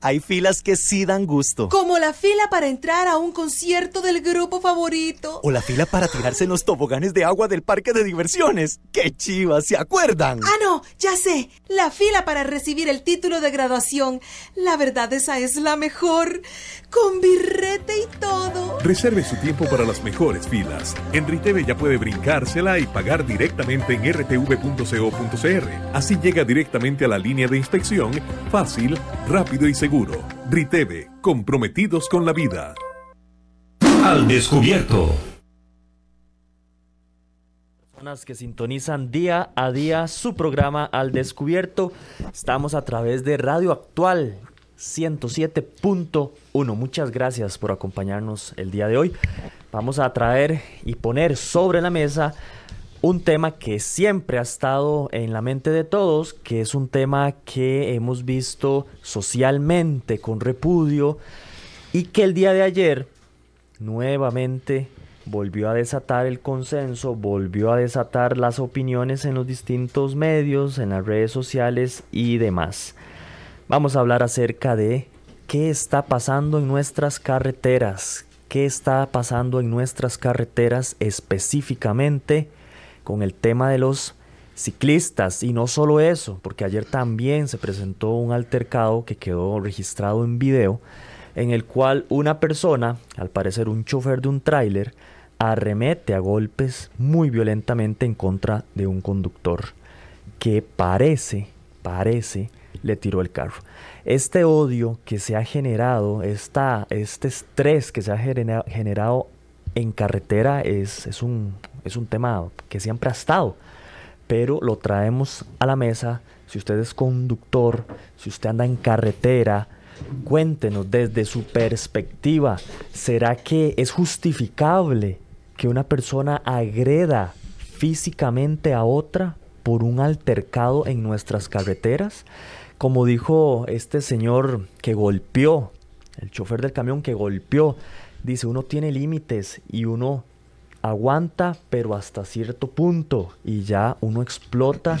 Hay filas que sí dan gusto. Como la fila para entrar a un concierto del grupo favorito. O la fila para tirarse en los toboganes de agua del parque de diversiones. ¡Qué chivas! ¿Se acuerdan? Ah, no, ya sé. La fila para recibir el título de graduación. La verdad, esa es la mejor. Con birrete y todo. Reserve su tiempo para las mejores filas. En Riteve ya puede brincársela y pagar directamente en rtv.co.cr. Así llega directamente a la línea de inspección, fácil, rápido y seguro seguro. Riteve, comprometidos con la vida. Al descubierto. Personas que sintonizan día a día su programa Al Descubierto. Estamos a través de Radio Actual 107.1. Muchas gracias por acompañarnos el día de hoy. Vamos a traer y poner sobre la mesa un tema que siempre ha estado en la mente de todos, que es un tema que hemos visto socialmente con repudio y que el día de ayer nuevamente volvió a desatar el consenso, volvió a desatar las opiniones en los distintos medios, en las redes sociales y demás. Vamos a hablar acerca de qué está pasando en nuestras carreteras, qué está pasando en nuestras carreteras específicamente con el tema de los ciclistas y no solo eso, porque ayer también se presentó un altercado que quedó registrado en video en el cual una persona, al parecer un chofer de un tráiler, arremete a golpes muy violentamente en contra de un conductor que parece, parece, le tiró el carro. Este odio que se ha generado, esta, este estrés que se ha generado en carretera es, es, un, es un tema que siempre ha estado, pero lo traemos a la mesa. Si usted es conductor, si usted anda en carretera, cuéntenos desde su perspectiva, ¿será que es justificable que una persona agreda físicamente a otra por un altercado en nuestras carreteras? Como dijo este señor que golpeó, el chofer del camión que golpeó, dice, uno tiene límites y uno aguanta, pero hasta cierto punto, y ya uno explota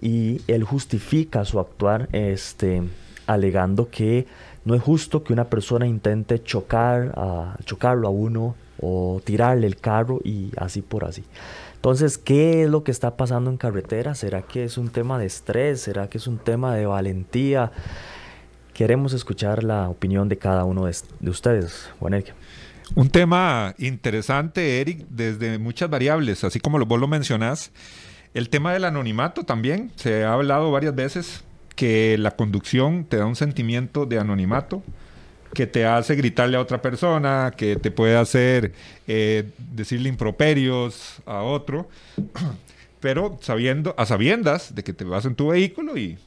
y él justifica su actuar, este, alegando que no es justo que una persona intente chocar a, chocarlo a uno o tirarle el carro y así por así. Entonces, ¿qué es lo que está pasando en carretera? ¿Será que es un tema de estrés? ¿Será que es un tema de valentía? Queremos escuchar la opinión de cada uno de, ustedes. Juan un tema interesante, Eric, desde muchas variables, así como vos lo mencionás. El tema del anonimato también, se ha hablado varias veces que la conducción te da un sentimiento de anonimato que te hace gritarle a otra persona, que te puede hacer eh, decirle improperios a otro, pero sabiendo, a sabiendas de que te vas en tu vehículo y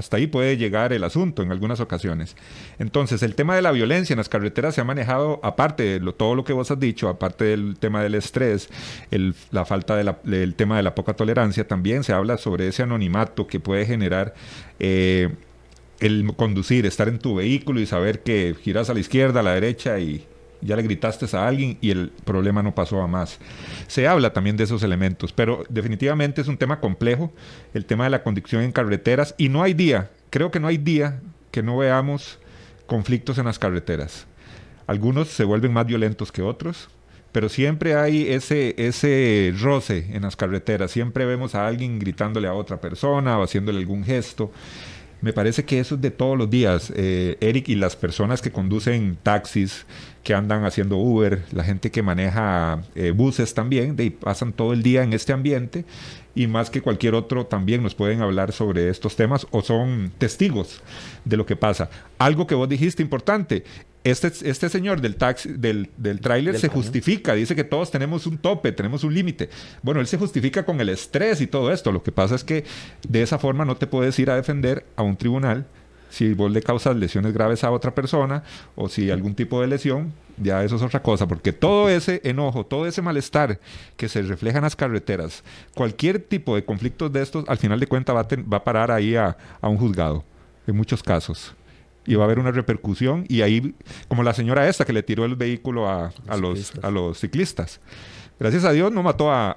hasta ahí puede llegar el asunto en algunas ocasiones. Entonces, el tema de la violencia en las carreteras se ha manejado, aparte de todo lo que vos has dicho, aparte del tema del estrés, la falta del tema de la poca tolerancia, también se habla sobre ese anonimato que puede generar eh, el conducir, estar en tu vehículo y saber que giras a la izquierda, a la derecha y ya le gritaste a alguien y el problema no pasó a más. Se habla también de esos elementos, pero definitivamente es un tema complejo, el tema de la conducción en carreteras, y no hay día, creo que no hay día que no veamos conflictos en las carreteras. Algunos se vuelven más violentos que otros, pero siempre hay ese, ese roce en las carreteras, siempre vemos a alguien gritándole a otra persona o haciéndole algún gesto. Me parece que eso es de todos los días, eh, Eric, y las personas que conducen taxis, que andan haciendo Uber, la gente que maneja eh, buses también, de, pasan todo el día en este ambiente y más que cualquier otro también nos pueden hablar sobre estos temas o son testigos de lo que pasa. Algo que vos dijiste importante, este, este señor del taxi, del, del tráiler se justifica, dice que todos tenemos un tope, tenemos un límite. Bueno, él se justifica con el estrés y todo esto. Lo que pasa es que de esa forma no te puedes ir a defender a un tribunal Si vos le causas lesiones graves a otra persona o si algún tipo de lesión, ya eso es otra cosa, porque todo ese enojo, todo ese malestar que se refleja en las carreteras, cualquier tipo de conflictos de estos, al final de cuentas va, va a parar ahí a, a un juzgado, en muchos casos. Y va a haber una repercusión y ahí, como la señora esta que le tiró el vehículo a, a los, a los ciclistas. Gracias a Dios no mató a,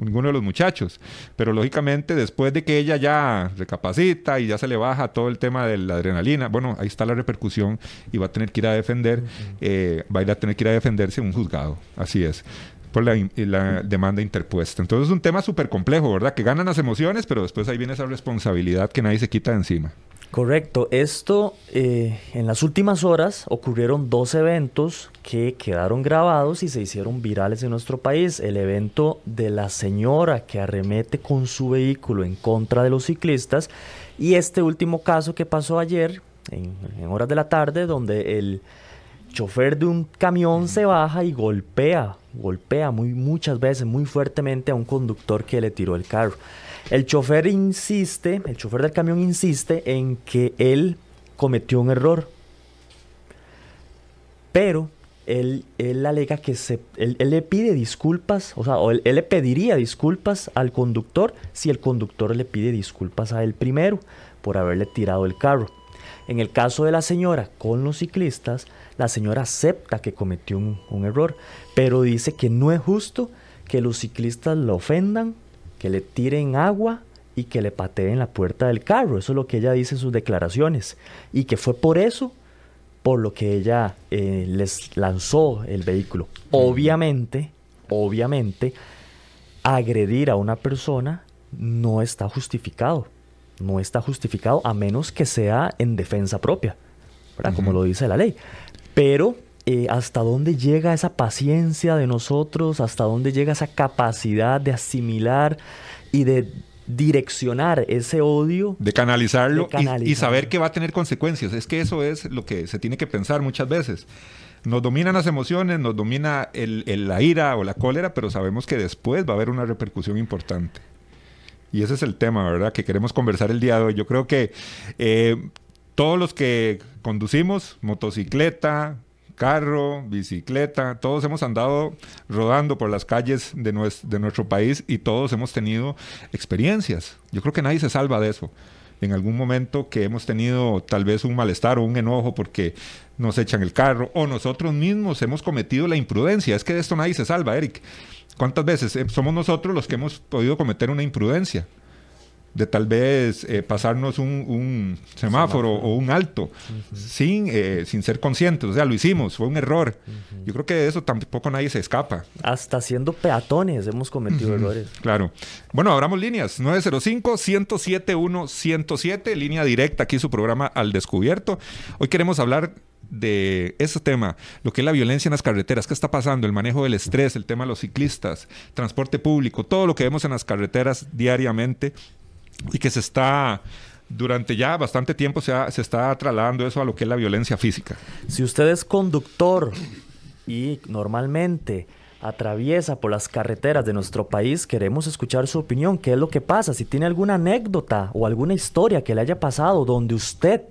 ninguno de los muchachos, pero lógicamente después de que ella ya recapacita y ya se le baja todo el tema de la adrenalina, bueno, ahí está la repercusión y va a tener que ir a defender, eh, va a ir a tener que ir a defenderse en un juzgado, así es por la, la, demanda interpuesta. Entonces es un tema súper complejo, ¿verdad? Que ganan las emociones, pero después ahí viene esa responsabilidad que nadie se quita de encima. Correcto. Esto, eh, en las últimas horas ocurrieron dos eventos que quedaron grabados y se hicieron virales en nuestro país. El evento de la señora que arremete con su vehículo en contra de los ciclistas y este último caso que pasó ayer, en, horas de la tarde, donde el chofer de un camión se baja y golpea, golpea muy, muchas veces, muy fuertemente a un conductor que le tiró el carro. El chofer insiste, el chofer del camión insiste en que él cometió un error. Pero él, él alega que se, él, le pide disculpas, o sea, él, le pediría disculpas al conductor si el conductor le pide disculpas a él primero por haberle tirado el carro. En el caso de la señora con los ciclistas, la señora acepta que cometió un, un error, pero dice que no es justo que los ciclistas lo ofendan que le tiren agua y que le pateen la puerta del carro. Eso es lo que ella dice en sus declaraciones. Y que fue por eso por lo que ella eh, les lanzó el vehículo. Obviamente, obviamente, agredir a una persona no está justificado. No está justificado a menos que sea en defensa propia, ¿verdad? Como lo dice la ley. Pero eh, hasta dónde llega esa paciencia de nosotros, hasta dónde llega esa capacidad de asimilar y de direccionar ese odio. De canalizarlo, Y, saber que va a tener consecuencias. Es que eso es lo que se tiene que pensar muchas veces. Nos dominan las emociones, nos domina el, la ira o la cólera, pero sabemos que después va a haber una repercusión importante. Y ese es el tema, ¿verdad? Que queremos conversar el día de hoy. Yo creo que eh, todos los que conducimos motocicleta, carro, bicicleta, todos hemos andado rodando por las calles de, de nuestro país y todos hemos tenido experiencias. Yo creo que nadie se salva de eso en algún momento que hemos tenido tal vez un malestar o un enojo porque nos echan el carro o nosotros mismos hemos cometido la imprudencia. Es que de esto nadie se salva, Eric. ¿Cuántas veces eh, somos nosotros los que hemos podido cometer una imprudencia? De tal vez eh, pasarnos un, semáforo, o un alto sin, eh, sin ser conscientes. O sea, lo hicimos, fue un error. Yo creo que de eso tampoco nadie se escapa. Hasta siendo peatones hemos cometido errores. Claro. Bueno, abramos líneas. 905-107-107, línea directa aquí su programa Al Descubierto. Hoy queremos hablar de ese tema, lo que es la violencia en las carreteras, qué está pasando, el manejo del estrés, el tema de los ciclistas, transporte público, todo lo que vemos en las carreteras diariamente y que se está durante ya bastante tiempo se, se, está trasladando eso a lo que es la violencia física. Si usted es conductor y normalmente atraviesa por las carreteras de nuestro país, queremos escuchar su opinión, qué es lo que pasa, si tiene alguna anécdota o alguna historia que le haya pasado donde usted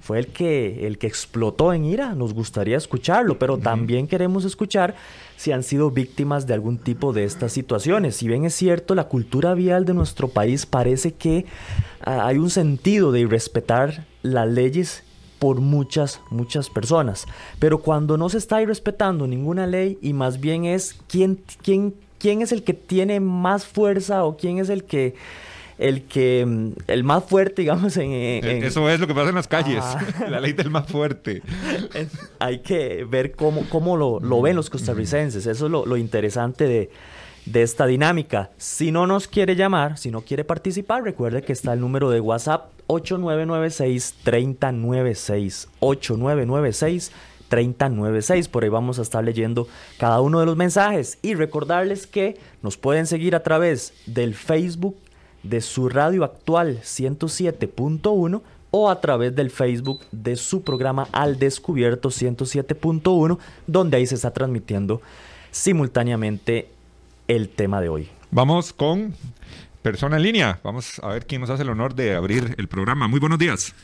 fue el que, el que explotó en ira, nos gustaría escucharlo, pero también queremos escuchar si han sido víctimas de algún tipo de estas situaciones. Si bien es cierto, la cultura vial de nuestro país parece que ah, hay un sentido de irrespetar las leyes por muchas, muchas personas. Pero cuando no se está irrespetando ninguna ley y más bien es quién, quién, quién es el que tiene más fuerza o quién es el que el que mm, el más fuerte, digamos, en, Eso es lo que pasa en las calles, la ley del más fuerte. Hay que ver cómo, cómo lo, lo ven los costarricenses, eso es lo, lo interesante de, de esta dinámica. Si no nos quiere llamar, si no quiere participar, recuerde que está el número de WhatsApp 8996-3096. 8996 3096. Por ahí vamos a estar leyendo cada uno de los mensajes y recordarles que nos pueden seguir a través del Facebook de su radio actual 107.1 o a través del Facebook de su programa Al Descubierto 107.1, donde ahí se está transmitiendo simultáneamente el tema de hoy. Vamos con persona en línea. Vamos a ver quién nos hace el honor de abrir el programa. Muy buenos días.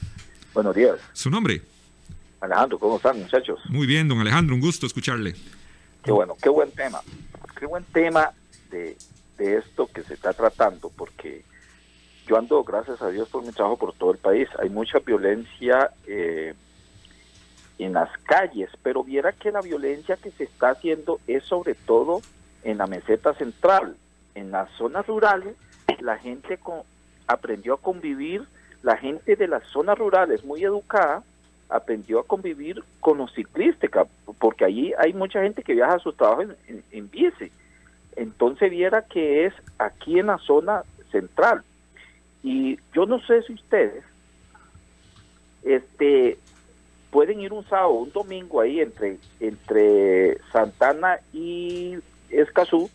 Buenos días. ¿Su nombre? Alejandro, ¿cómo están, muchachos? Muy bien, don Alejandro, un gusto escucharle. Qué bueno, qué buen tema. Qué buen tema de, de esto que se está tratando, porque yo ando, gracias a Dios, por mi trabajo por todo el país. Hay mucha violencia eh, en las calles, pero viera que la violencia que se está haciendo es sobre todo en la meseta central. En las zonas rurales, la gente aprendió a convivir, la gente de las zonas rurales muy educada, aprendió a convivir con los ciclistas, porque allí hay mucha gente que viaja a su trabajo en, en, en bici. Entonces viera que es aquí en la zona central. Y yo no sé si ustedes este pueden ir un sábado, un domingo ahí entre, entre Santana y Escazú,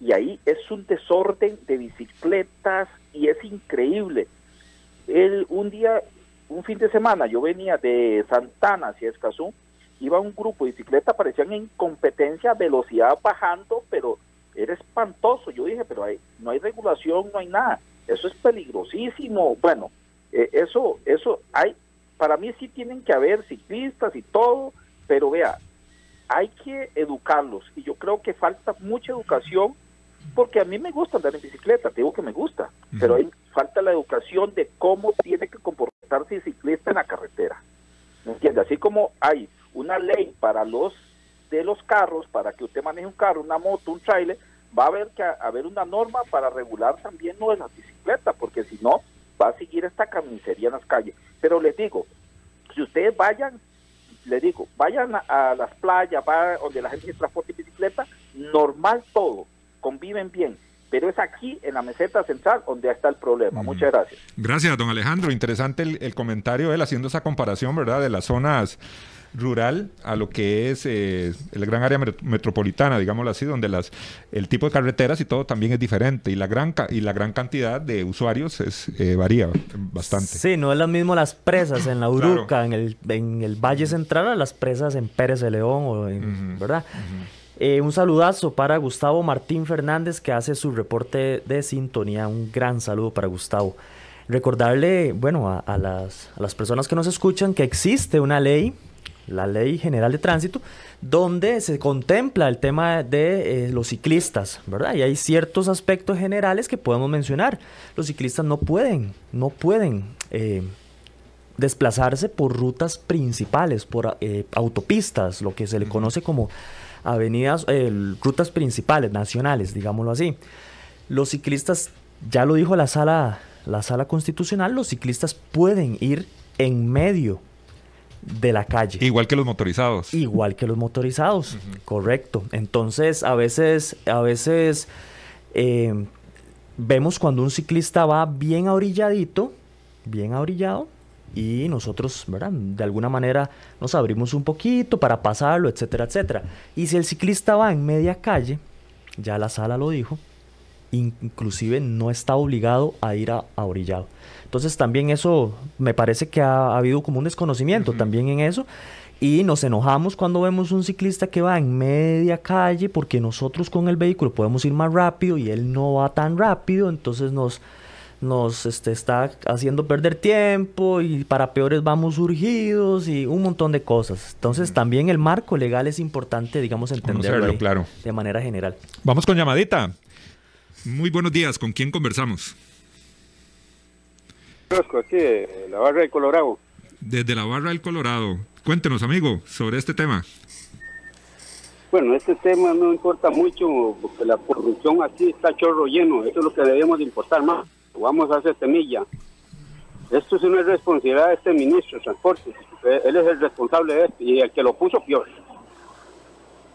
y ahí es un desorden de bicicletas y es increíble. El, un día, un fin de semana, yo venía de Santana hacia Escazú, iba un grupo de bicicletas, parecían en competencia, velocidad bajando, pero era espantoso. Yo dije, pero hay, no hay regulación, no hay nada. Eso es peligrosísimo. Bueno, eh, eso, eso hay, para mí sí tienen que haber ciclistas y todo, pero vea, hay que educarlos y yo creo que falta mucha educación porque a mí me gusta andar en bicicleta, te digo que me gusta, uh -huh. pero hay falta la educación de cómo tiene que comportarse el ciclista en la carretera. ¿Me entiende? Así como hay una ley para los de los carros, para que usted maneje un carro, una moto, un trailer, va a haber que haber una norma para regular también lo de la bicicleta, porque si no, va a seguir esta carnicería en las calles. Pero les digo, si ustedes vayan, les digo, vayan a, a las playas, va donde la gente transporta bicicleta, normal todo, conviven bien. Pero es aquí, en la meseta central, donde está el problema. Mm. Muchas gracias. Gracias, don Alejandro. Interesante el, el comentario de él haciendo esa comparación, ¿verdad?, de las zonas rural a lo que es eh, el gran área metropolitana, digámoslo así, donde las el tipo de carreteras y todo también es diferente y la gran y la gran cantidad de usuarios es eh, varía bastante. Sí, no es lo mismo las presas en la Uruca, claro. en, el, en el Valle Central, a las presas en Pérez de León, o en, uh -huh, ¿verdad? Uh -huh. eh, un saludazo para Gustavo Martín Fernández que hace su reporte de sintonía. Un gran saludo para Gustavo. Recordarle, bueno, a, a, las, a las personas que nos escuchan que existe una ley la Ley General de Tránsito, donde se contempla el tema de eh, los ciclistas, ¿verdad? Y hay ciertos aspectos generales que podemos mencionar. Los ciclistas no pueden, no pueden eh, desplazarse por rutas principales, por eh, autopistas, lo que se le conoce como avenidas, rutas principales, nacionales, digámoslo así. Los ciclistas, ya lo dijo la sala, la sala constitucional, los ciclistas pueden ir en medio de la calle. Igual que los motorizados. Igual que los motorizados, uh -huh. correcto. Entonces, a veces, a veces eh, vemos cuando un ciclista va bien ahorilladito, bien ahorillado, y nosotros, ¿verdad? De alguna manera nos abrimos un poquito para pasarlo, etcétera, etcétera. Y si el ciclista va en media calle, ya la sala lo dijo, inclusive no está obligado a ir a, a orillado. Entonces también eso me parece que ha, ha habido como un desconocimiento uh -huh. también en eso y nos enojamos cuando vemos un ciclista que va en media calle porque nosotros con el vehículo podemos ir más rápido y él no va tan rápido, entonces nos nos este, está haciendo perder tiempo y para peores vamos urgidos y un montón de cosas. Entonces también el marco legal es importante, digamos, entenderlo ahí, claro. de manera general. Vamos con llamadita. Muy buenos días, ¿con quién conversamos? Aquí de la barra del Colorado. Desde la barra del Colorado. Cuéntenos, amigo, sobre este tema. Bueno, este tema no importa mucho porque la corrupción aquí está chorro lleno. Eso es lo que debemos de importar más. Vamos a hacer semilla. Esto es una responsabilidad de este ministro de Transporte. Él es el responsable de esto y el que lo puso peor.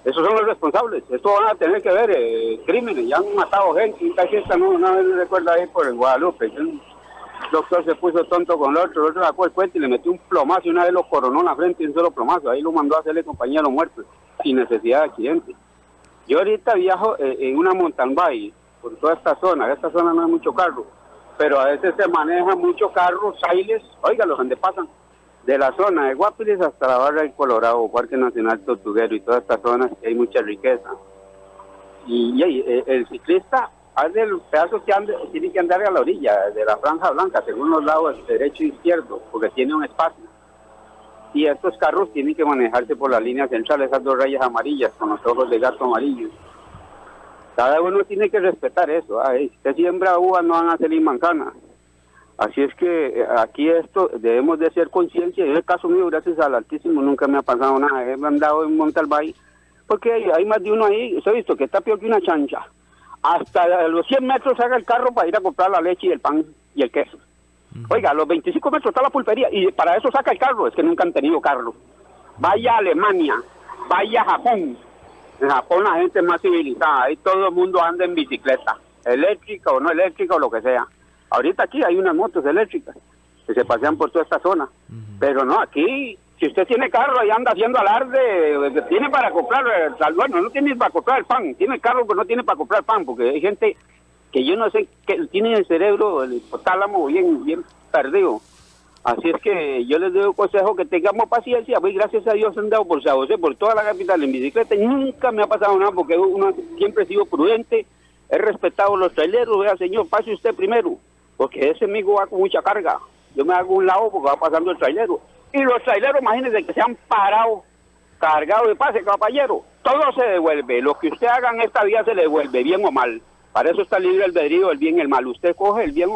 Esos son los responsables. Esto van a tener que ver eh, crímenes. Ya han matado gente. Un taxista no, recuerda ahí por el Guadalupe. Doctor se puso tonto con el otro. El otro sacó el y le metió un plomazo y una vez lo coronó en la frente y un solo plomazo. Ahí lo mandó a hacerle compañía a los muertos sin necesidad de accidente. Yo ahorita viajo eh, en una mountain bike por toda esta zona. Esta zona no hay mucho carro. Pero a veces se maneja mucho carro, sailes, óigalos, donde pasan de la zona de Guapiles hasta la barra del Colorado, Parque Nacional Tortuguero y todas estas zonas hay mucha riqueza. Y, el, el, ciclista hace los pedazos que ande, tiene que andar a la orilla de la franja blanca, según los lados derecho e izquierdo, porque tiene un espacio. Y estos carros tienen que manejarse por la línea central, esas dos rayas amarillas con los ojos de gato amarillos. Cada uno tiene que respetar eso. Ay, si usted siembra uvas, no van a salir manzanas. Así es que eh, aquí esto debemos de hacer conciencia. En el caso mío, gracias al Altísimo, nunca me ha pasado nada. He andado en Montalbay, porque hay, hay más de uno ahí, se ha visto que está peor que una chancha. Hasta los 100 metros haga el carro para ir a comprar la leche y el pan y el queso. Oiga, a los 25 metros está la pulpería y para eso saca el carro, es que nunca han tenido carro. Vaya a Alemania, vaya a Japón. En Japón la gente es más civilizada, ahí todo el mundo anda en bicicleta, eléctrica o no eléctrica o lo que sea. Ahorita aquí hay unas motos eléctricas que se pasean por toda esta zona, pero no, aquí si usted tiene carro y anda haciendo alarde, eh, tiene para comprar, eh, bueno, no tiene para comprar el pan, tiene carro pero no tiene para comprar pan, porque hay gente que yo no sé, que tiene el cerebro, el hipotálamo bien, bien perdido. Así es que yo les doy consejo que tengamos paciencia, pues gracias a Dios han dado por San José, por toda la capital en bicicleta, nunca me ha pasado nada porque uno siempre he sido prudente, he respetado los traileros, vea señor, pase usted primero, porque ese amigo va con mucha carga, yo me hago un lado porque va pasando el trailero, y los traileros imagínense que se han parado, cargado de pase, caballero, todo se devuelve, lo que usted haga en esta vía se le devuelve, bien o mal, para eso está el libre albedrío, el bien y el mal, usted coge el bien,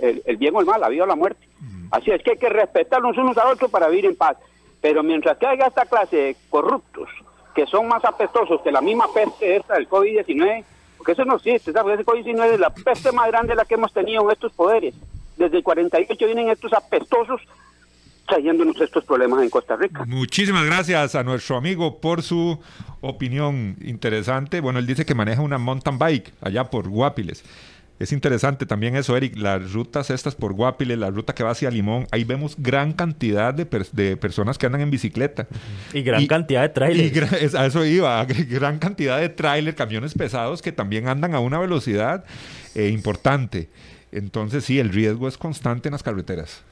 el, el bien o el mal, la vida o la muerte. Así es que hay que respetarnos unos a otros para vivir en paz. Pero mientras que haya esta clase de corruptos, que son más apestosos que la misma peste esta del COVID-19, porque eso no existe, ¿sabes? Ese COVID-19 es la peste más grande la que hemos tenido en estos poderes. Desde el 48 vienen estos apestosos trayéndonos estos problemas en Costa Rica. Muchísimas gracias a nuestro amigo por su opinión interesante. Bueno, él dice que maneja una mountain bike allá por Guapiles. Es interesante también eso, Eric, las rutas estas por Guapiles, la ruta que va hacia Limón, ahí vemos gran cantidad de, de personas que andan en bicicleta. Y gran cantidad de trailers. Y a eso iba, gran cantidad de trailers, camiones pesados que también andan a una velocidad eh, importante. Entonces sí, el riesgo es constante en las carreteras.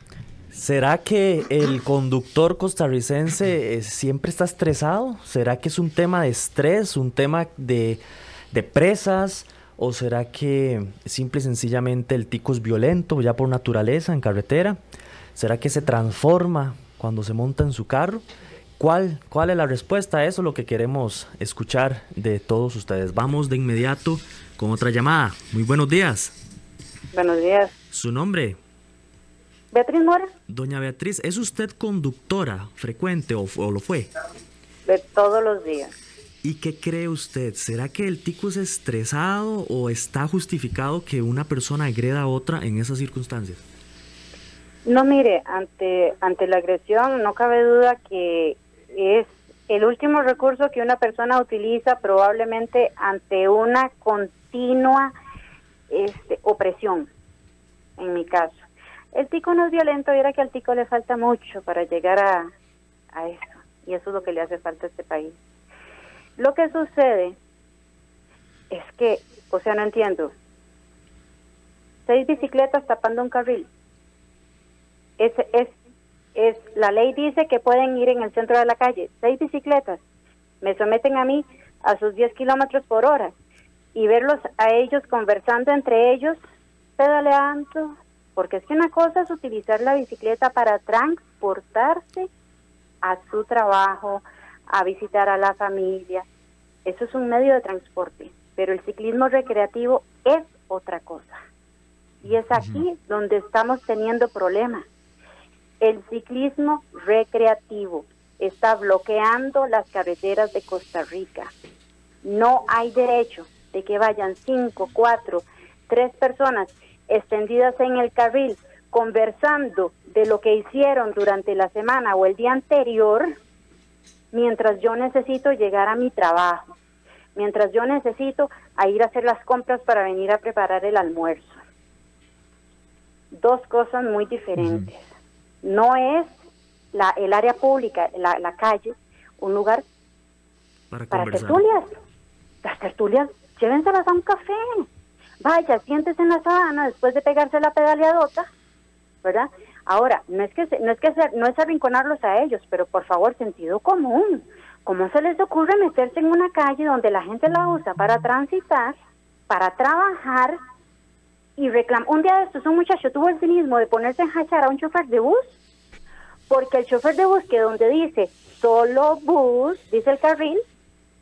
¿Será que el conductor costarricense eh, siempre está estresado? ¿Será que es un tema de estrés, un tema de, de presas? ¿O será que simple y sencillamente el tico es violento ya por naturaleza en carretera? ¿Será que se transforma cuando se monta en su carro? ¿Cuál, ¿Cuál es la respuesta a eso? Lo que queremos escuchar de todos ustedes. Vamos de inmediato con otra llamada. Muy buenos días. Buenos días. ¿Su nombre? Beatriz Mora. Doña Beatriz, ¿es usted conductora frecuente o, o lo fue? De todos los días. ¿Y qué cree usted? ¿Será que el tico es estresado o está justificado que una persona agreda a otra en esas circunstancias? No, mire, ante, ante la agresión no cabe duda que es el último recurso que una persona utiliza probablemente ante una continua este, opresión, en mi caso. El tico no es violento y era que al tico le falta mucho para llegar a, a eso, y eso es lo que le hace falta a este país. Lo que sucede es que, o sea, no entiendo. Seis bicicletas tapando un carril. Es, es, es, la ley dice que pueden ir en el centro de la calle. Seis bicicletas. Me someten a mí a sus 10 kilómetros por hora y verlos a ellos conversando entre ellos, pedaleando, porque es que una cosa es utilizar la bicicleta para transportarse a su trabajo, a visitar a la familia. Eso es un medio de transporte, pero el ciclismo recreativo es otra cosa. Y es aquí donde estamos teniendo problemas. El ciclismo recreativo está bloqueando las carreteras de Costa Rica. No hay derecho de que vayan cinco, cuatro, tres personas extendidas en el carril conversando de lo que hicieron durante la semana o el día anterior mientras yo necesito llegar a mi trabajo, mientras yo necesito a ir a hacer las compras para venir a preparar el almuerzo. Dos cosas muy diferentes. No es la, el área pública, la, la calle, un lugar para, para tertulias. Las tertulias, llévenselas a un café. Vaya, siéntese en la sabana después de pegarse la pedaleadota, ¿verdad? Ahora, no es que no es que no es arrinconarlos a ellos, pero por favor, sentido común. ¿Cómo se les ocurre meterse en una calle donde la gente la usa para transitar, para trabajar y reclamar. Un día de estos, un muchacho tuvo el cinismo de ponerse en hachar a un chofer de bus, porque el chofer de bus que donde dice solo bus, dice el carril,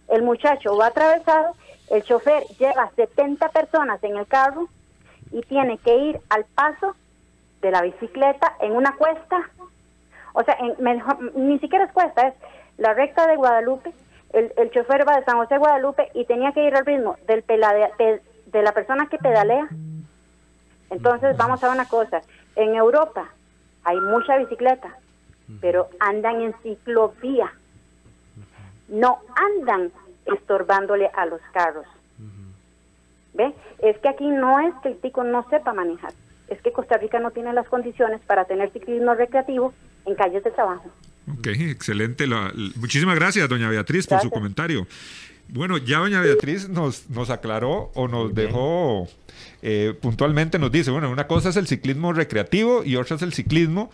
el muchacho va atravesado, el chofer lleva 70 personas en el carro y tiene que ir al paso de la bicicleta en una cuesta. O sea, ni siquiera es cuesta, es la recta de Guadalupe. El, el chofer va de San José a Guadalupe y tenía que ir al ritmo del de, de la persona que pedalea. Entonces, vamos a una cosa. En Europa hay mucha bicicleta, pero andan en ciclovía. No andan estorbándole a los carros. ¿Ve? Es que aquí no es que el tico no sepa manejar, es que Costa Rica no tiene las condiciones para tener ciclismo recreativo en calles de trabajo. Ok, excelente. muchísimas gracias, doña Beatriz, por su comentario. Bueno, ya doña Beatriz nos, nos aclaró o nos dejó eh, puntualmente, nos dice, bueno, una cosa es el ciclismo recreativo y otra es el ciclismo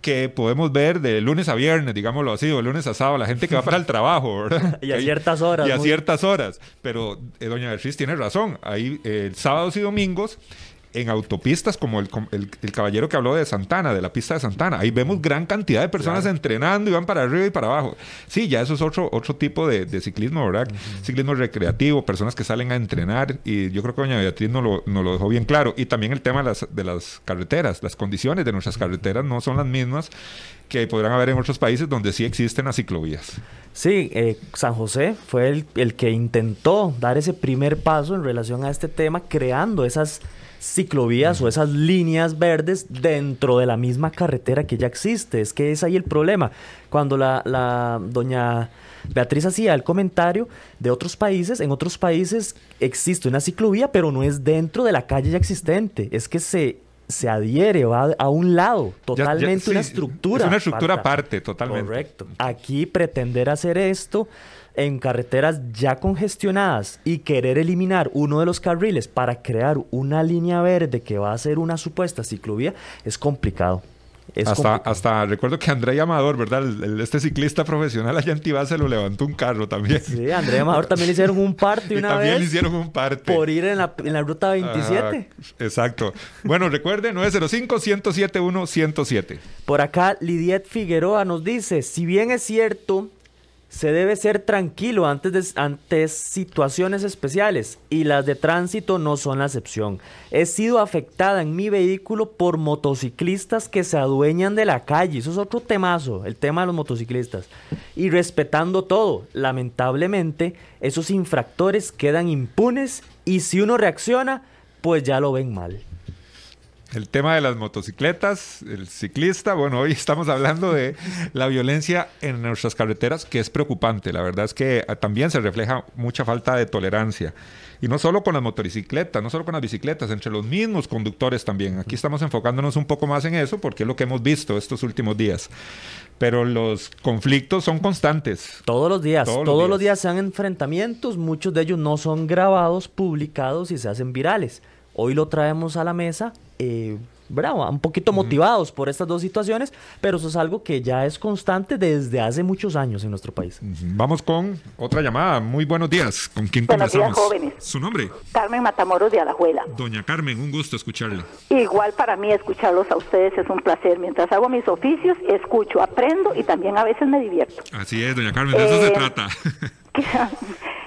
que podemos ver de lunes a viernes, digámoslo así, o de lunes a sábado, la gente que va para el trabajo, ¿verdad? y a ciertas horas. Y a ciertas horas. Pero eh, doña Beatriz tiene razón. Ahí eh, sábados y domingos en autopistas como el, el, caballero que habló de Santana, de la pista de Santana. Ahí vemos gran cantidad de personas entrenando y van para arriba y para abajo. Sí, ya eso es otro, otro tipo de, ciclismo, ¿verdad? Ciclismo recreativo, personas que salen a entrenar y yo creo que doña Beatriz nos lo, lo dejó bien claro. Y también el tema de las, de las carreteras, las condiciones de nuestras carreteras no son las mismas que podrán haber en otros países donde sí existen las ciclovías. Sí, eh, San José fue el, el que intentó dar ese primer paso en relación a este tema, creando esas ciclovías o esas líneas verdes dentro de la misma carretera que ya existe. Es que es ahí el problema. Cuando la, la doña Beatriz hacía el comentario de otros países, en otros países existe una ciclovía, pero no es dentro de la calle ya existente. Es que se se adhiere, va a un lado, totalmente una estructura. Es una estructura aparte, totalmente. Correcto. Aquí pretender hacer esto en carreteras ya congestionadas y querer eliminar uno de los carriles para crear una línea verde que va a ser una supuesta ciclovía es complicado. hasta, hasta recuerdo que André Amador, ¿verdad? este ciclista profesional allá en Tibá se lo levantó un carro también. Sí, André Amador también hicieron un parte una también vez. hicieron un parte. Por ir en la, en la ruta 27. exacto. Bueno, recuerde, 905-107-107. Por acá, Lidiet Figueroa nos dice, si bien es cierto se debe ser tranquilo antes de, ante situaciones especiales y las de tránsito no son la excepción. He sido afectada en mi vehículo por motociclistas que se adueñan de la calle. Eso es otro temazo, el tema de los motociclistas. Y respetando todo, lamentablemente esos infractores quedan impunes y si uno reacciona, pues ya lo ven mal. El tema de las motocicletas, el ciclista, bueno, hoy estamos hablando de la violencia en nuestras carreteras, que es preocupante. La verdad es que ah, también se refleja mucha falta de tolerancia. Y no solo con las motocicletas, no solo con las bicicletas, entre los mismos conductores también. Aquí estamos enfocándonos un poco más en eso porque es lo que hemos visto estos últimos días. Pero los conflictos son constantes. Todos los días, todos, los, días. los días se enfrentamientos, muchos de ellos no son grabados, publicados y se hacen virales. Hoy lo traemos a la mesa eh, bravo, un poquito motivados por estas dos situaciones, pero eso es algo que ya es constante desde hace muchos años en nuestro país. Vamos con otra llamada. Muy buenos días. ¿Con quién buenos Días, jóvenes. ¿Su nombre? Carmen Matamoros de Alajuela. Doña Carmen, un gusto escucharle. Igual para mí escucharlos a ustedes es un placer. Mientras hago mis oficios, escucho, aprendo y también a veces me divierto. Así es, doña Carmen, de eso se eh, trata.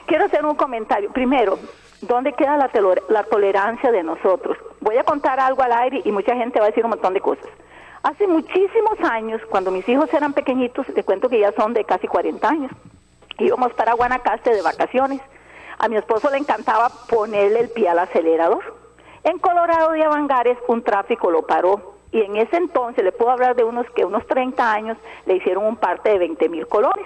quiero hacer un comentario. Primero, ¿Dónde queda la, la tolerancia de nosotros? Voy a contar algo al aire y mucha gente va a decir un montón de cosas. Hace muchísimos años, cuando mis hijos eran pequeñitos, te cuento que ya son de casi 40 años, íbamos para Guanacaste de vacaciones. A mi esposo le encantaba ponerle el pie al acelerador. En Colorado de Avangares un tráfico lo paró y en ese entonces, le puedo hablar de unos que unos 30 años, le hicieron un parte de 20 mil colones.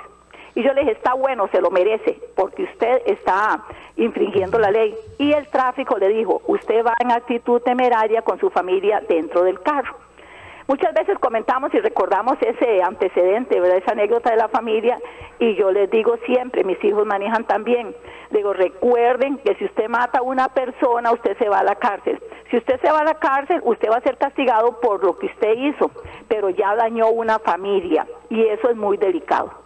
Y yo le dije, está bueno, se lo merece, porque usted está infringiendo la ley. Y el tráfico le dijo, usted va en actitud temeraria con su familia dentro del carro. Muchas veces comentamos y recordamos ese antecedente, ¿verdad? esa anécdota de la familia, y yo les digo siempre, mis hijos manejan también, digo, recuerden que si usted mata a una persona, usted se va a la cárcel. Si usted se va a la cárcel, usted va a ser castigado por lo que usted hizo, pero ya dañó una familia, y eso es muy delicado.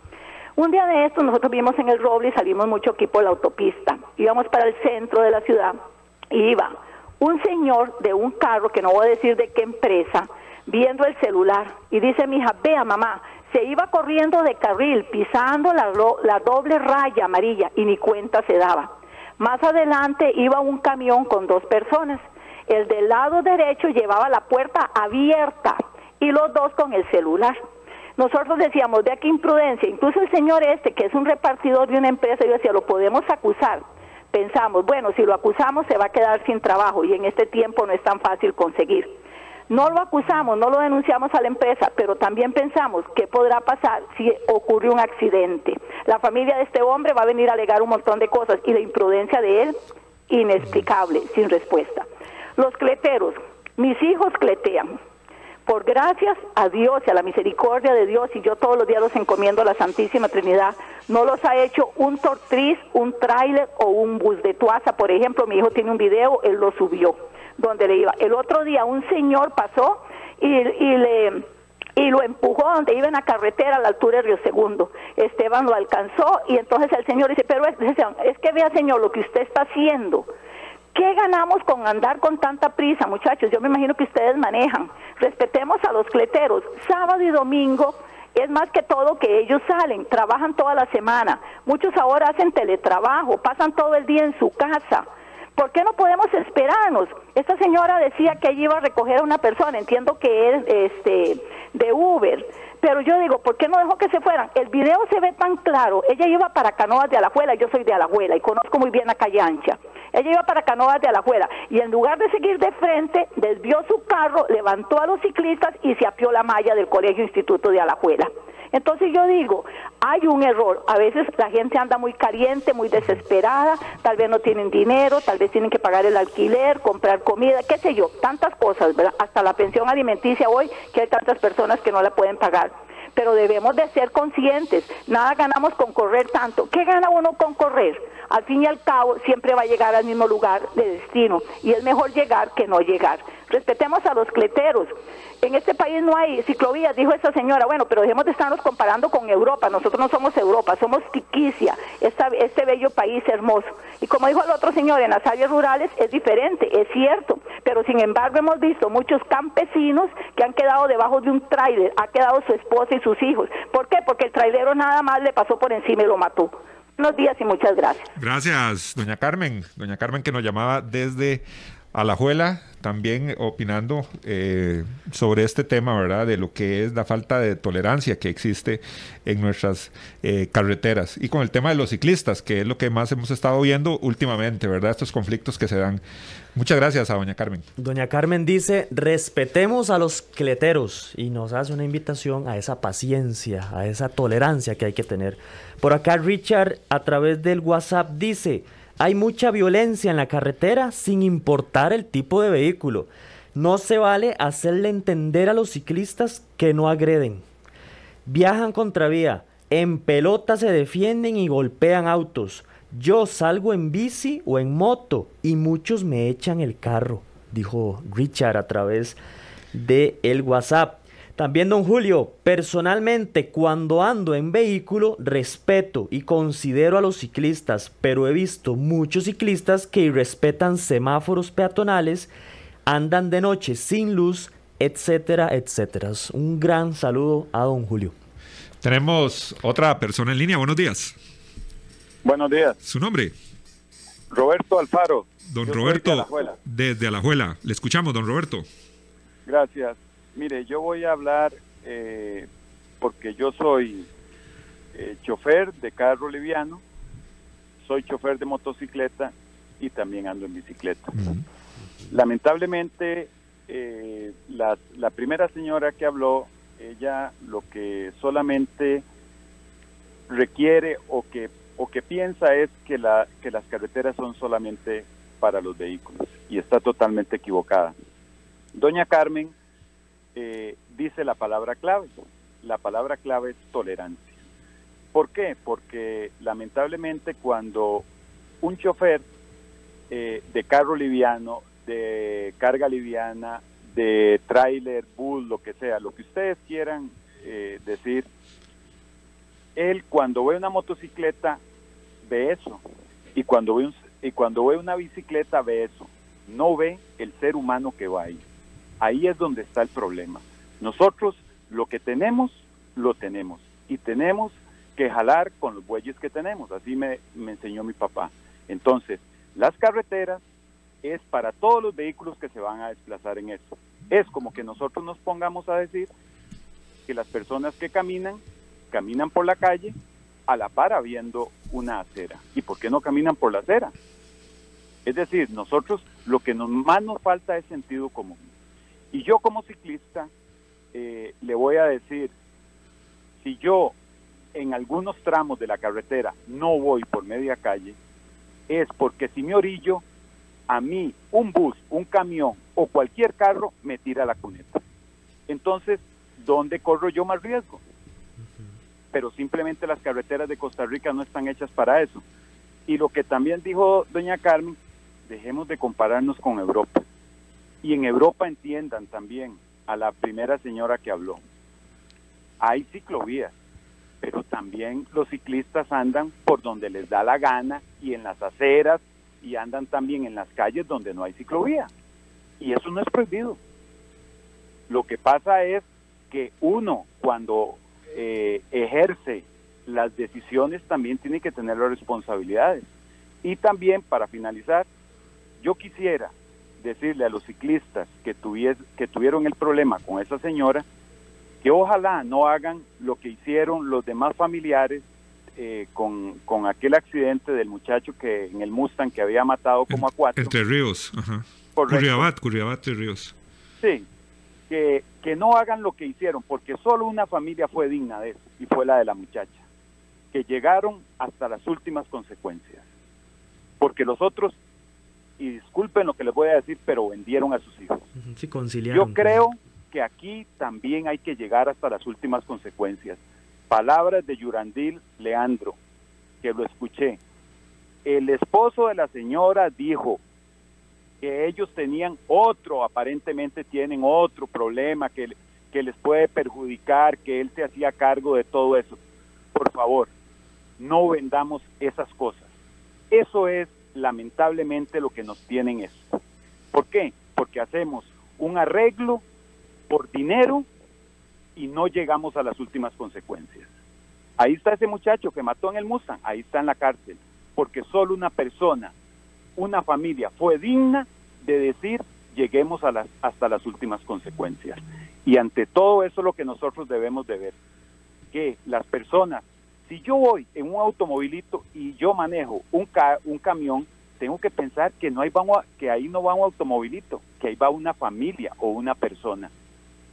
Un día de esto nosotros vimos en el Roble y salimos mucho aquí por la autopista. Íbamos para el centro de la ciudad iba un señor de un carro, que no voy a decir de qué empresa, viendo el celular y dice mi hija, vea mamá, se iba corriendo de carril, pisando la, la doble raya amarilla y ni cuenta se daba. Más adelante iba un camión con dos personas. El del lado derecho llevaba la puerta abierta y los dos con el celular. Nosotros decíamos, de aquí imprudencia, incluso el señor este, que es un repartidor de una empresa, yo decía, lo podemos acusar. Pensamos, bueno, si lo acusamos se va a quedar sin trabajo y en este tiempo no es tan fácil conseguir. No lo acusamos, no lo denunciamos a la empresa, pero también pensamos qué podrá pasar si ocurre un accidente. La familia de este hombre va a venir a alegar un montón de cosas y la imprudencia de él, inexplicable, sin respuesta. Los cleteros, mis hijos cletean, por gracias a Dios y a la misericordia de Dios, y yo todos los días los encomiendo a la Santísima Trinidad, no los ha hecho un tortriz, un tráiler o un bus de Tuaza. Por ejemplo, mi hijo tiene un video, él lo subió, donde le iba. El otro día un señor pasó y, le y lo empujó donde iba en la carretera a la altura de Río Segundo. Esteban lo alcanzó y entonces el señor dice, pero es, es que vea señor lo que usted está haciendo ¿Qué ganamos con andar con tanta prisa, muchachos? Yo me imagino que ustedes manejan. Respetemos a los cleteros. Sábado y domingo es más que todo que ellos salen, trabajan toda la semana. Muchos ahora hacen teletrabajo, pasan todo el día en su casa. ¿Por qué no podemos esperarnos? Esta señora decía que ella iba a recoger a una persona, entiendo que es este de Uber, pero yo digo, ¿por qué no dejó que se fueran? El video se ve tan claro. Ella iba para Canoas de Alajuela, yo soy de Alajuela y conozco muy bien la calle ancha. Ella iba para Canoas de Alajuela y en lugar de seguir de frente, desvió su carro, levantó a los ciclistas y se apió la malla del Colegio Instituto de Alajuela. Entonces yo digo, hay un error. A veces la gente anda muy caliente, muy desesperada, tal vez no tienen dinero, tal vez tienen que pagar el alquiler, comprar comida, qué sé yo, tantas cosas. Hasta la pensión alimenticia hoy, que hay tantas personas que no la pueden pagar pero debemos de ser conscientes. Nada ganamos con correr tanto. ¿Qué gana uno con correr? Al fin y al cabo, siempre va a llegar al mismo lugar de destino y es mejor llegar que no llegar. Respetemos a los cleteros. En este país no hay ciclovías, dijo esta señora. Bueno, pero dejemos de estarnos comparando con Europa. Nosotros no somos Europa, somos Tiquicia, este bello país hermoso. Y como dijo el otro señor, en las áreas rurales es diferente, es cierto. Pero sin embargo hemos visto muchos campesinos que han quedado debajo de un tráiler, ha quedado su esposa y sus hijos. ¿Por qué? Porque el trailero nada más le pasó por encima y lo mató. Buenos días y muchas gracias. Gracias, doña Carmen. Doña Carmen que nos llamaba desde Alajuela, también opinando eh, sobre este tema, ¿verdad? De lo que es la falta de tolerancia que existe en nuestras eh, carreteras. Y con el tema de los ciclistas, que es lo que más hemos estado viendo últimamente, ¿verdad? Estos conflictos que se dan. Muchas gracias a doña Carmen. Doña Carmen dice, respetemos a los cleteros y nos hace una invitación a esa paciencia, a esa tolerancia que hay que tener. Por acá Richard a través del WhatsApp dice, hay mucha violencia en la carretera sin importar el tipo de vehículo. No se vale hacerle entender a los ciclistas que no agreden. Viajan contra vía, en pelota se defienden y golpean autos. Yo salgo en bici o en moto y muchos me echan el carro, dijo Richard a través de el WhatsApp. También, don Julio, personalmente cuando ando en vehículo respeto y considero a los ciclistas, pero he visto muchos ciclistas que irrespetan semáforos peatonales, andan de noche sin luz, etcétera, etcétera. Un gran saludo a don Julio. Tenemos otra persona en línea. Buenos días. Buenos días. ¿Su nombre? Roberto Alfaro. Don Roberto, desde Alajuela. Le escuchamos, don Roberto. Gracias. Mire, yo voy a hablar eh, porque yo soy eh, chofer de carro liviano, soy chofer de motocicleta y también ando en bicicleta. Lamentablemente, eh, la, la primera señora que habló, ella lo que solamente requiere o que o que piensa es que la que las carreteras son solamente para los vehículos y está totalmente equivocada. Doña Carmen eh, dice la palabra clave. La palabra clave es tolerancia. ¿Por qué? Porque lamentablemente cuando un chofer eh, de carro liviano, de carga liviana, de tráiler, bus, lo que sea, lo que ustedes quieran eh, decir, él cuando ve una motocicleta ve eso y cuando ve y cuando ve una bicicleta ve eso no ve el ser humano que va ahí. Ahí es donde está el problema. Nosotros lo que tenemos, lo tenemos. Y tenemos que jalar con los bueyes que tenemos. Así me, enseñó mi papá. Entonces, las carreteras es para todos los vehículos que se van a desplazar en eso. Es como que nosotros nos pongamos a decir que las personas que caminan, caminan por la calle a la par habiendo una acera. ¿Y por qué no caminan por la acera? Es decir, nosotros lo que más nos falta es sentido común. Y yo como ciclista eh, le voy a decir, si yo en algunos tramos de la carretera no voy por media calle, es porque si me orillo, a mí un bus, un camión o cualquier carro me tira la cuneta. Entonces, ¿dónde corro yo más riesgo? Pero simplemente las carreteras de Costa Rica no están hechas para eso. Y lo que también dijo doña Carmen, dejemos de compararnos con Europa. Y en Europa entiendan también a la primera señora que habló. Hay ciclovías, pero también los ciclistas andan por donde les da la gana y en las aceras y andan también en las calles donde no hay ciclovía. Y eso no es prohibido. Lo que pasa es que uno cuando eh, ejerce las decisiones también tiene que tener las responsabilidades. Y también, para finalizar, yo quisiera decirle a los ciclistas que, que tuvieron el problema con esa señora, que ojalá no hagan lo que hicieron los demás familiares eh, con, aquel accidente del muchacho que en el Mustang que había matado como a cuatro. Entre Ríos, ajá. Curriabat, Curriabat y Ríos. Sí, que, que no hagan lo que hicieron, porque solo una familia fue digna de eso, y fue la de la muchacha, que llegaron hasta las últimas consecuencias. Porque los otros y disculpen lo que les voy a decir, pero vendieron a sus hijos. Sí, Yo creo que aquí también hay que llegar hasta las últimas consecuencias. Palabras de Yurandil Leandro, que lo escuché. El esposo de la señora dijo que ellos tenían otro, aparentemente tienen otro problema que, que les puede perjudicar, que él se hacía cargo de todo eso. Por favor, no vendamos esas cosas. Eso es lamentablemente lo que nos tienen es. ¿Por qué? Porque hacemos un arreglo por dinero y no llegamos a las últimas consecuencias. Ahí está ese muchacho que mató en el Mustang, ahí está en la cárcel, porque solo una persona, una familia fue digna de decir lleguemos a las, hasta las últimas consecuencias. Y ante todo eso lo que nosotros debemos de ver, que las personas si yo voy en un automovilito y yo manejo un, un camión, tengo que pensar que no hay vamos que ahí no va un automovilito, que ahí va una familia o una persona.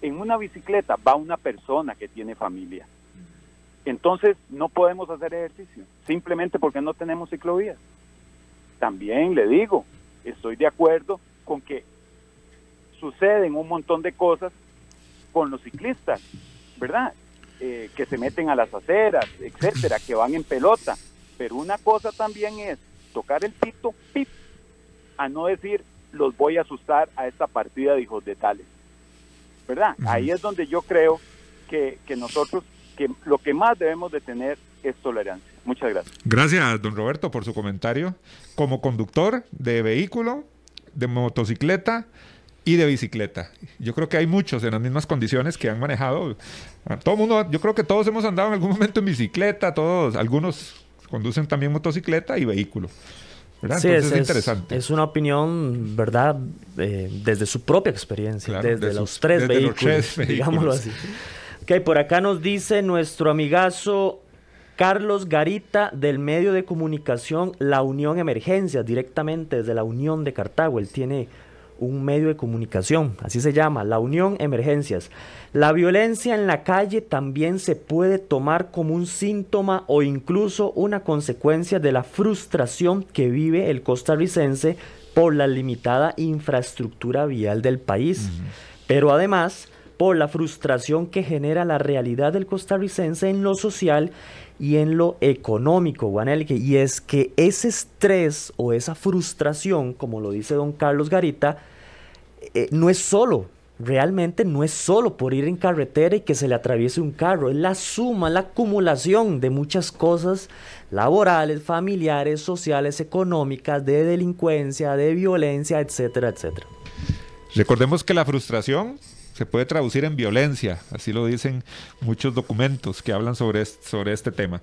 En una bicicleta va una persona que tiene familia. Entonces no podemos hacer ejercicio simplemente porque no tenemos ciclovías. También le digo, estoy de acuerdo con que suceden un montón de cosas con los ciclistas, ¿verdad? Eh, que se meten a las aceras, etcétera, que van en pelota. Pero una cosa también es tocar el pito, pip, a no decir los voy a asustar a esta partida de hijos de tales. ¿Verdad? Ahí es donde yo creo que, que nosotros, que lo que más debemos de tener es tolerancia. Muchas gracias. Gracias, don Roberto, por su comentario. Como conductor de vehículo, de motocicleta, y de bicicleta. Yo creo que hay muchos en las mismas condiciones que han manejado. Todo el mundo, yo creo que todos hemos andado en algún momento en bicicleta, todos, algunos conducen también motocicleta y vehículo. Sí, es, interesante. Es una opinión, ¿verdad? Eh, desde su propia experiencia, desde, los, tres vehículos, digámoslo así. Ok, por acá nos dice nuestro amigazo Carlos Garita del medio de comunicación La Unión Emergencias, directamente desde la Unión de Cartago. Él tiene un medio de comunicación, así se llama, la Unión Emergencias. La violencia en la calle también se puede tomar como un síntoma o incluso una consecuencia de la frustración que vive el costarricense por la limitada infraestructura vial del país, pero además por la frustración que genera la realidad del costarricense en lo social y en lo económico, Juanelque. Y es que ese estrés o esa frustración, como lo dice don Carlos Garita, eh, no es solo realmente no es solo por ir en carretera y que se le atraviese un carro, es la suma, la acumulación de muchas cosas laborales, familiares, sociales, económicas, de delincuencia, de violencia, etcétera, etcétera. Recordemos que la frustración se puede traducir en violencia, así lo dicen muchos documentos que hablan sobre, sobre este tema.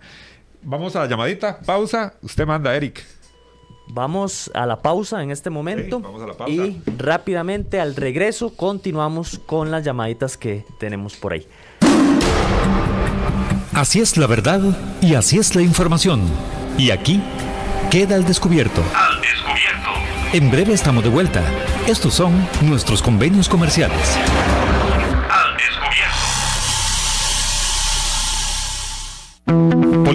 Vamos a la llamadita, pausa, usted manda, Eric. Vamos a la pausa en este momento y rápidamente al regreso continuamos con las llamaditas que tenemos por ahí. Así es la verdad y así es la información. Y aquí queda el descubierto. Al descubierto. En breve estamos de vuelta. Estos son nuestros convenios comerciales.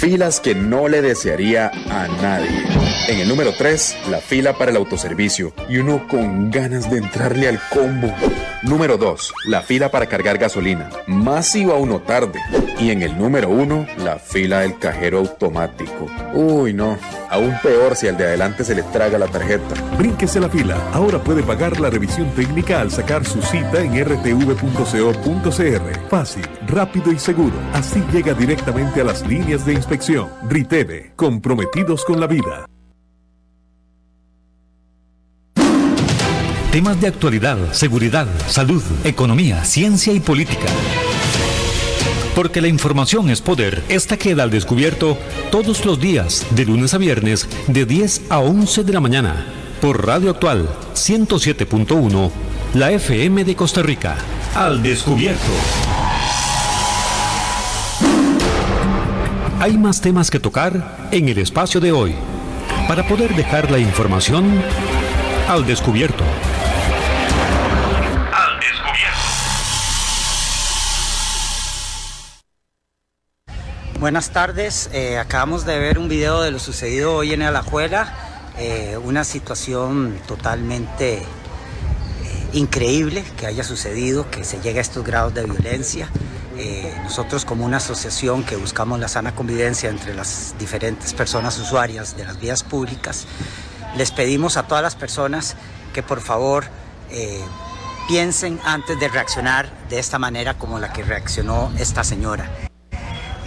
Filas que no le desearía a nadie. En el número 3, la fila para el autoservicio y uno con ganas de entrarle al combo. Número 2, la fila para cargar gasolina. Más iba uno tarde. Y en el número 1, la fila del cajero automático. Uy, no. Aún peor si al de adelante se le traga la tarjeta. Brínquese la fila. Ahora puede pagar la revisión técnica al sacar su cita en rtv.co.cr. Fácil, rápido y seguro. Así llega directamente a las líneas de inspección. Riteve, comprometidos con la vida. Temas de actualidad, seguridad, salud, economía, ciencia y política. Porque la información es poder. Esta queda al descubierto todos los días, de lunes a viernes, de 10 a 11 de la mañana, por Radio Actual 107.1, la FM de Costa Rica. Al descubierto. Hay más temas que tocar en el espacio de hoy, para poder dejar la información al descubierto. Buenas tardes, eh, acabamos de ver un video de lo sucedido hoy en Alajuela, eh, una situación totalmente eh, increíble que haya sucedido, que se llegue a estos grados de violencia. nosotros como una asociación que buscamos la sana convivencia entre las diferentes personas usuarias de las vías públicas, les pedimos a todas las personas que por favor piensen antes de reaccionar de esta manera como la que reaccionó esta señora.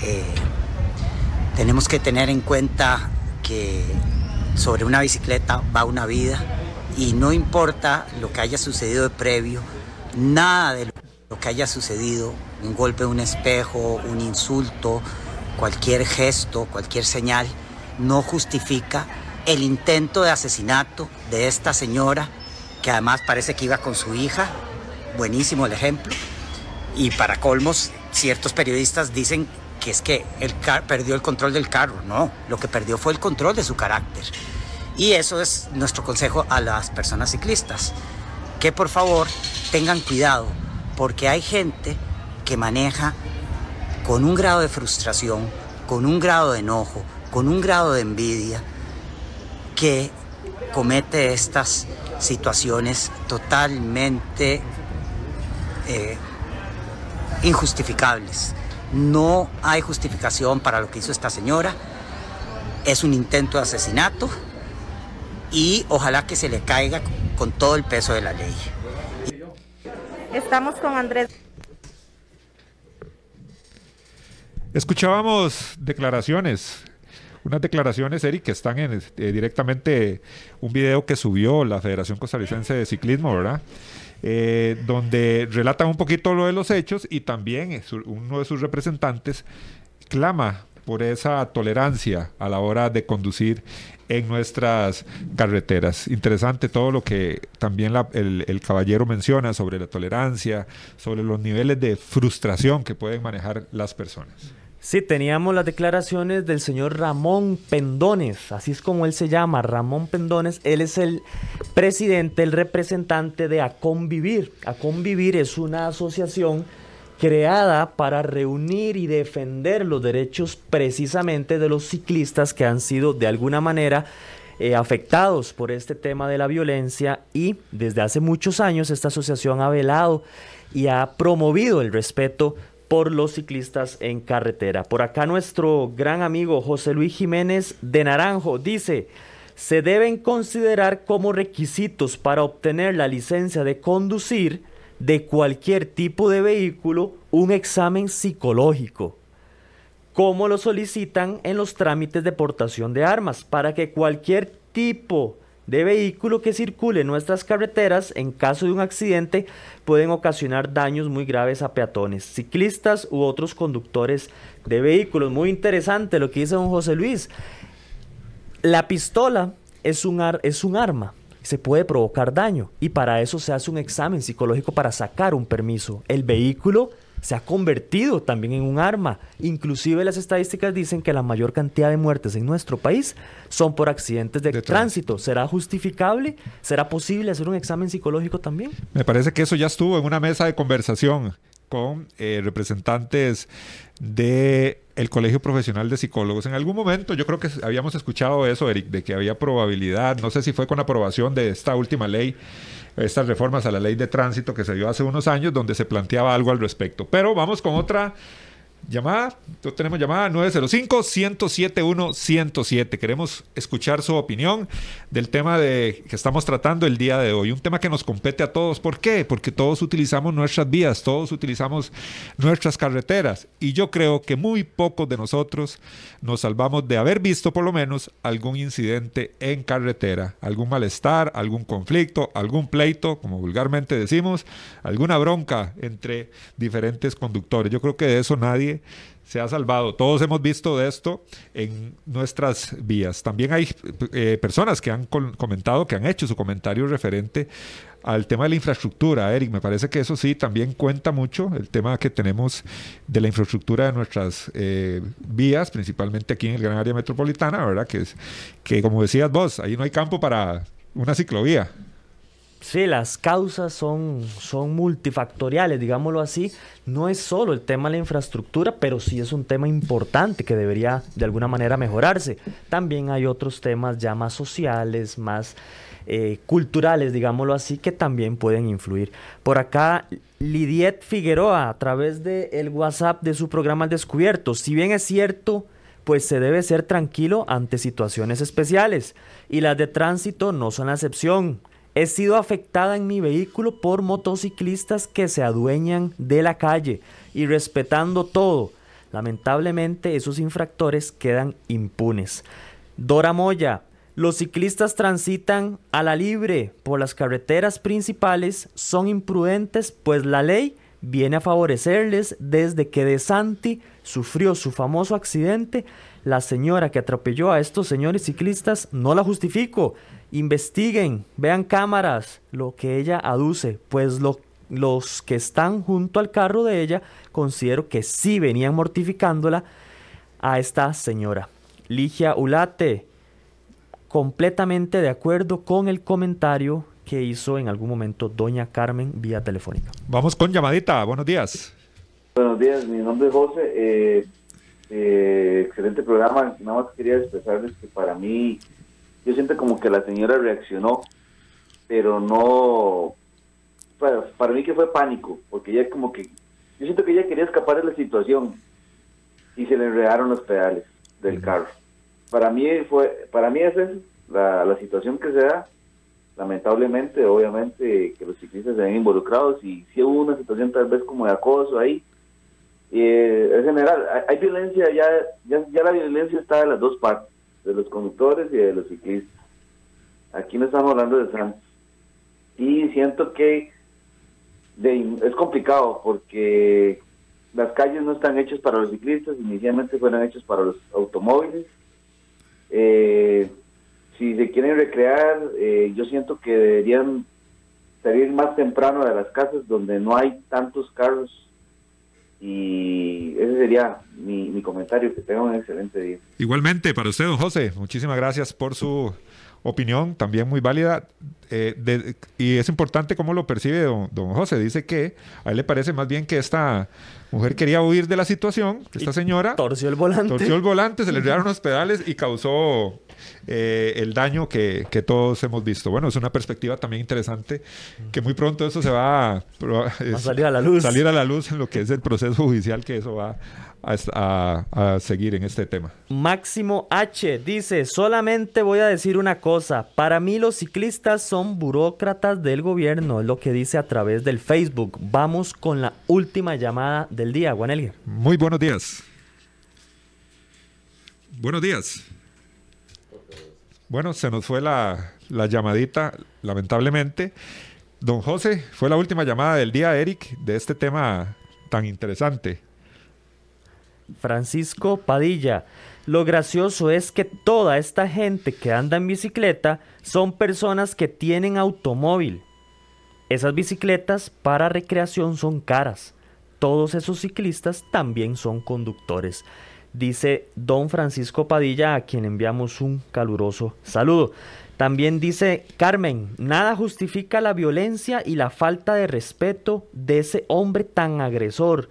Eh, tenemos que tener en cuenta que sobre una bicicleta va una vida y no importa lo que haya sucedido de previo, nada de lo que haya sucedido, un golpe un espejo, un insulto, cualquier gesto, cualquier señal, no justifica el intento de asesinato de esta señora, que además parece que iba con su hija, buenísimo el ejemplo, y para colmos, ciertos periodistas dicen que es que él perdió el control del carro, no, lo que perdió fue el control de su carácter. Y eso es nuestro consejo a las personas ciclistas, que por favor tengan cuidado, porque hay gente que maneja con un grado de frustración, con un grado de enojo, con un grado de envidia, que comete estas situaciones totalmente eh, injustificables. No hay justificación para lo que hizo esta señora. Es un intento de asesinato y ojalá que se le caiga con todo el peso de la ley. Estamos con Andrés. Escuchábamos declaraciones, unas declaraciones, Eric, que están en eh, directamente un video que subió la Federación Costarricense de Ciclismo, ¿verdad? Eh, donde relatan un poquito lo de los hechos y también uno de sus representantes clama por esa tolerancia a la hora de conducir en nuestras carreteras. Interesante todo lo que también el, el, caballero menciona sobre la tolerancia, sobre los niveles de frustración que pueden manejar las personas. Sí, teníamos las declaraciones del señor Ramón Pendones, así es como él se llama, Ramón Pendones. Él es el presidente, el representante de Aconvivir. Aconvivir es una asociación creada para reunir y defender los derechos precisamente de los ciclistas que han sido de alguna manera eh, afectados por este tema de la violencia y desde hace muchos años esta asociación ha velado y ha promovido el respeto por los ciclistas en carretera. Por acá nuestro gran amigo José Luis Jiménez de Naranjo dice, se deben considerar como requisitos para obtener la licencia de conducir de cualquier tipo de vehículo un examen psicológico, como lo solicitan en los trámites de portación de armas, para que cualquier tipo de vehículo que circule en nuestras carreteras en caso de un accidente pueden ocasionar daños muy graves a peatones, ciclistas u otros conductores de vehículos. Muy interesante lo que dice don José Luis. La pistola es un, es un arma, se puede provocar daño y para eso se hace un examen psicológico para sacar un permiso. El vehículo se ha convertido también en un arma. Inclusive las estadísticas dicen que la mayor cantidad de muertes en nuestro país son por accidentes de, tránsito. ¿Será justificable? ¿Será posible hacer un examen psicológico también? Me parece que eso ya estuvo en una mesa de conversación con eh, representantes de el Colegio Profesional de Psicólogos. En algún momento yo creo que habíamos escuchado eso, Eric, de que había probabilidad, no sé si fue con aprobación de esta última ley, estas reformas a la ley de tránsito que se dio hace unos años, donde se planteaba algo al respecto. Pero vamos con otra Llamada, tenemos llamada 905-107-107. Queremos escuchar su opinión del tema de, que estamos tratando el día de hoy. Un tema que nos compete a todos. ¿Por qué? Porque todos utilizamos nuestras vías, todos utilizamos nuestras carreteras. Y yo creo que muy pocos de nosotros nos salvamos de haber visto por lo menos algún incidente en carretera, algún malestar, algún conflicto, algún pleito, como vulgarmente decimos, alguna bronca entre diferentes conductores. Yo creo que de eso nadie se ha salvado. Todos hemos visto de esto en nuestras vías. También hay eh, personas que han comentado, que han hecho su comentario referente al tema de la infraestructura, Eric. Me parece que eso sí también cuenta mucho, el tema que tenemos de la infraestructura de nuestras eh, vías, principalmente aquí en el gran área metropolitana, ¿verdad? Que, es, que como decías vos, ahí no hay campo para una ciclovía. Sí, las causas son, son multifactoriales, digámoslo así. No es solo el tema de la infraestructura, pero sí es un tema importante que debería de alguna manera mejorarse. También hay otros temas ya más sociales, más eh, culturales, digámoslo así, que también pueden influir. Por acá, Lidiet Figueroa, a través del WhatsApp de su programa Al Descubierto. Si bien es cierto, pues se debe ser tranquilo ante situaciones especiales. Y las de tránsito no son la excepción. He sido afectada en mi vehículo por motociclistas que se adueñan de la calle y respetando todo. Lamentablemente esos infractores quedan impunes. Dora Moya, Los ciclistas transitan a la libre por las carreteras principales, son imprudentes, pues la ley viene a favorecerles desde que De Santi sufrió su famoso accidente. La señora que atropelló a estos señores ciclistas no la justifico. Investiguen, vean cámaras, lo que ella aduce, pues los que están junto al carro de ella considero que sí venían mortificándola a esta señora. Ligia Ulate, completamente de acuerdo con el comentario que hizo en algún momento doña Carmen vía telefónica. Vamos con llamadita, buenos días. Buenos días, mi nombre es José. Eh, eh, excelente programa. Nada más quería expresarles que para mí, yo siento como que la señora reaccionó, pero no. Para, para mí que fue pánico, porque ella como que. Yo siento que ella quería escapar de la situación y se le enredaron los pedales del carro. Para mí fue, para mí esa es la, la situación que se da lamentablemente, obviamente, que los ciclistas se ven involucrados y si hubo una situación tal vez como de acoso ahí. Eh, en general, hay, violencia, ya, ya, la violencia está de las dos partes, de los conductores y de los ciclistas. Aquí no estamos hablando de Santos. Y siento que es complicado porque las calles no están hechas para los ciclistas, inicialmente fueron hechas para los automóviles. Eh, si se quieren recrear, eh, yo siento que deberían salir más temprano de las casas donde no hay tantos carros. Y ese sería mi, mi comentario. Que tengan un excelente día. Igualmente, para usted, don José, muchísimas gracias por su opinión, también muy válida. Eh, y es importante cómo lo percibe don, don, José. Dice que a él le parece más bien que esta mujer quería huir de la situación, esta señora... Torció el volante. Torció el volante, se le enredaron los pedales y causó eh, el daño que, que, todos hemos visto. Bueno, es una perspectiva también interesante que muy pronto eso se va a, salir a la luz. Salir a la luz en lo que es el proceso judicial que eso va a, seguir en este tema. Máximo H dice, solamente voy a decir una cosa, para mí los ciclistas son burócratas del gobierno, es lo que dice a través del Facebook. Vamos con la última llamada del día, Juan Muy buenos días. Buenos días. Bueno, se nos fue la, la llamadita, lamentablemente. Don José, fue la última llamada del día, Eric, de este tema tan interesante. Francisco Padilla. Lo gracioso es que toda esta gente que anda en bicicleta son personas que tienen automóvil. Esas bicicletas para recreación son caras. Todos esos ciclistas también son conductores. Dice don Francisco Padilla, a quien enviamos un caluroso saludo. También dice Carmen, nada justifica la violencia y la falta de respeto de ese hombre tan agresor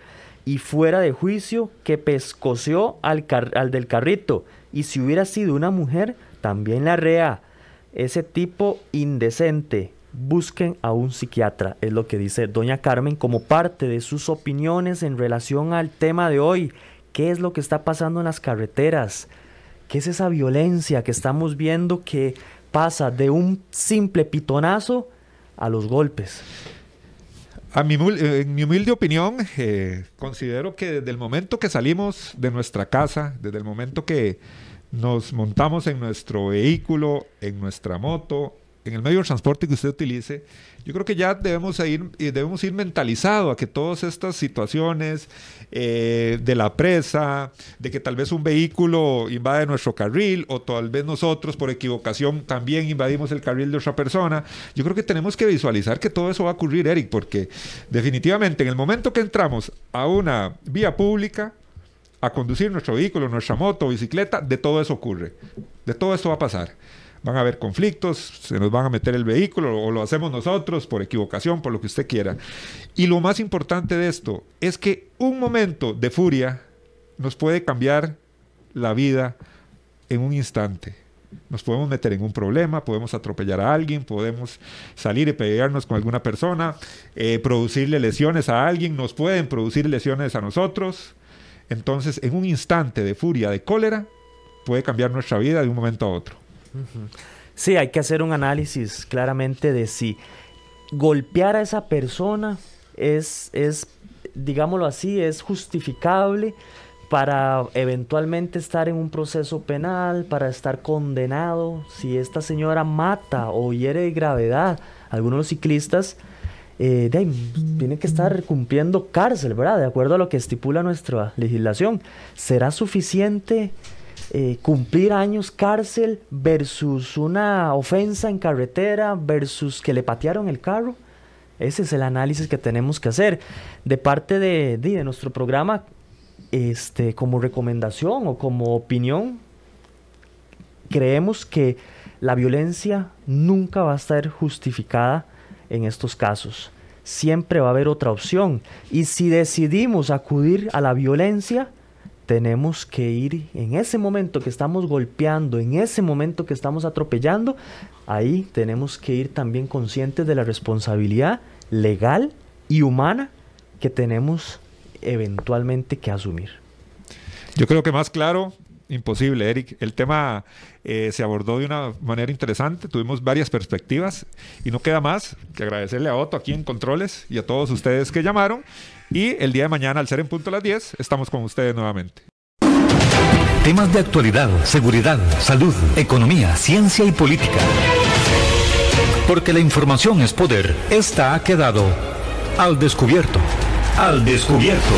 y fuera de juicio que pescoceó al, al del carrito. Y si hubiera sido una mujer, también la rea. Ese tipo indecente. Busquen a un psiquiatra, es lo que dice doña Carmen como parte de sus opiniones en relación al tema de hoy. ¿Qué es lo que está pasando en las carreteras? ¿Qué es esa violencia que estamos viendo que pasa de un simple pitonazo a los golpes? A mi, eh, en mi humilde opinión, eh, considero que desde el momento que salimos de nuestra casa, desde el momento que nos montamos en nuestro vehículo, en nuestra moto, en el medio de transporte que usted utilice, yo creo que ya debemos ir, debemos ir mentalizados a que todas estas situaciones eh, de la presa, de que tal vez un vehículo invade nuestro carril o tal vez nosotros por equivocación también invadimos el carril de otra persona, yo creo que tenemos que visualizar que todo eso va a ocurrir, Eric, porque definitivamente en el momento que entramos a una vía pública, a conducir nuestro vehículo, nuestra moto, bicicleta, de todo eso ocurre. De todo esto va a pasar van a haber conflictos, se nos van a meter el vehículo o lo hacemos nosotros por equivocación, por lo que usted quiera. Y lo más importante de esto es que un momento de furia nos puede cambiar la vida en un instante. Nos podemos meter en un problema, podemos atropellar a alguien, podemos salir y pelearnos con alguna persona, eh, producirle lesiones a alguien, nos pueden producir lesiones a nosotros. Entonces, en un instante de furia, de cólera, puede cambiar nuestra vida de un momento a otro. Sí, hay que hacer un análisis claramente de si golpear a esa persona es, es digámoslo así, es justificable para eventualmente estar en un proceso penal, para estar condenado. Si esta señora mata o hiere de gravedad a algunos de los ciclistas, eh, tiene que estar cumpliendo cárcel, ¿verdad? De acuerdo a lo que estipula nuestra legislación. ¿Será suficiente eh, cumplir años cárcel versus una ofensa en carretera versus que le patearon el carro? Ese es el análisis que tenemos que hacer. De parte de, de, nuestro programa, este, como recomendación o como opinión, creemos que la violencia nunca va a estar justificada en estos casos. Siempre va a haber otra opción. Y si decidimos acudir a la violencia, tenemos que ir en ese momento que estamos golpeando, en ese momento que estamos atropellando, ahí tenemos que ir también conscientes de la responsabilidad legal y humana que tenemos eventualmente que asumir. Yo creo que más claro imposible, Eric. El tema eh, se abordó de una manera interesante, tuvimos varias perspectivas y no queda más que agradecerle a Otto aquí en Controles y a todos ustedes que llamaron. Y el día de mañana, al ser en punto a las 10, estamos con ustedes nuevamente. Temas de actualidad, seguridad, salud, economía, ciencia y política. Porque la información es poder, esta ha quedado al descubierto. Al descubierto.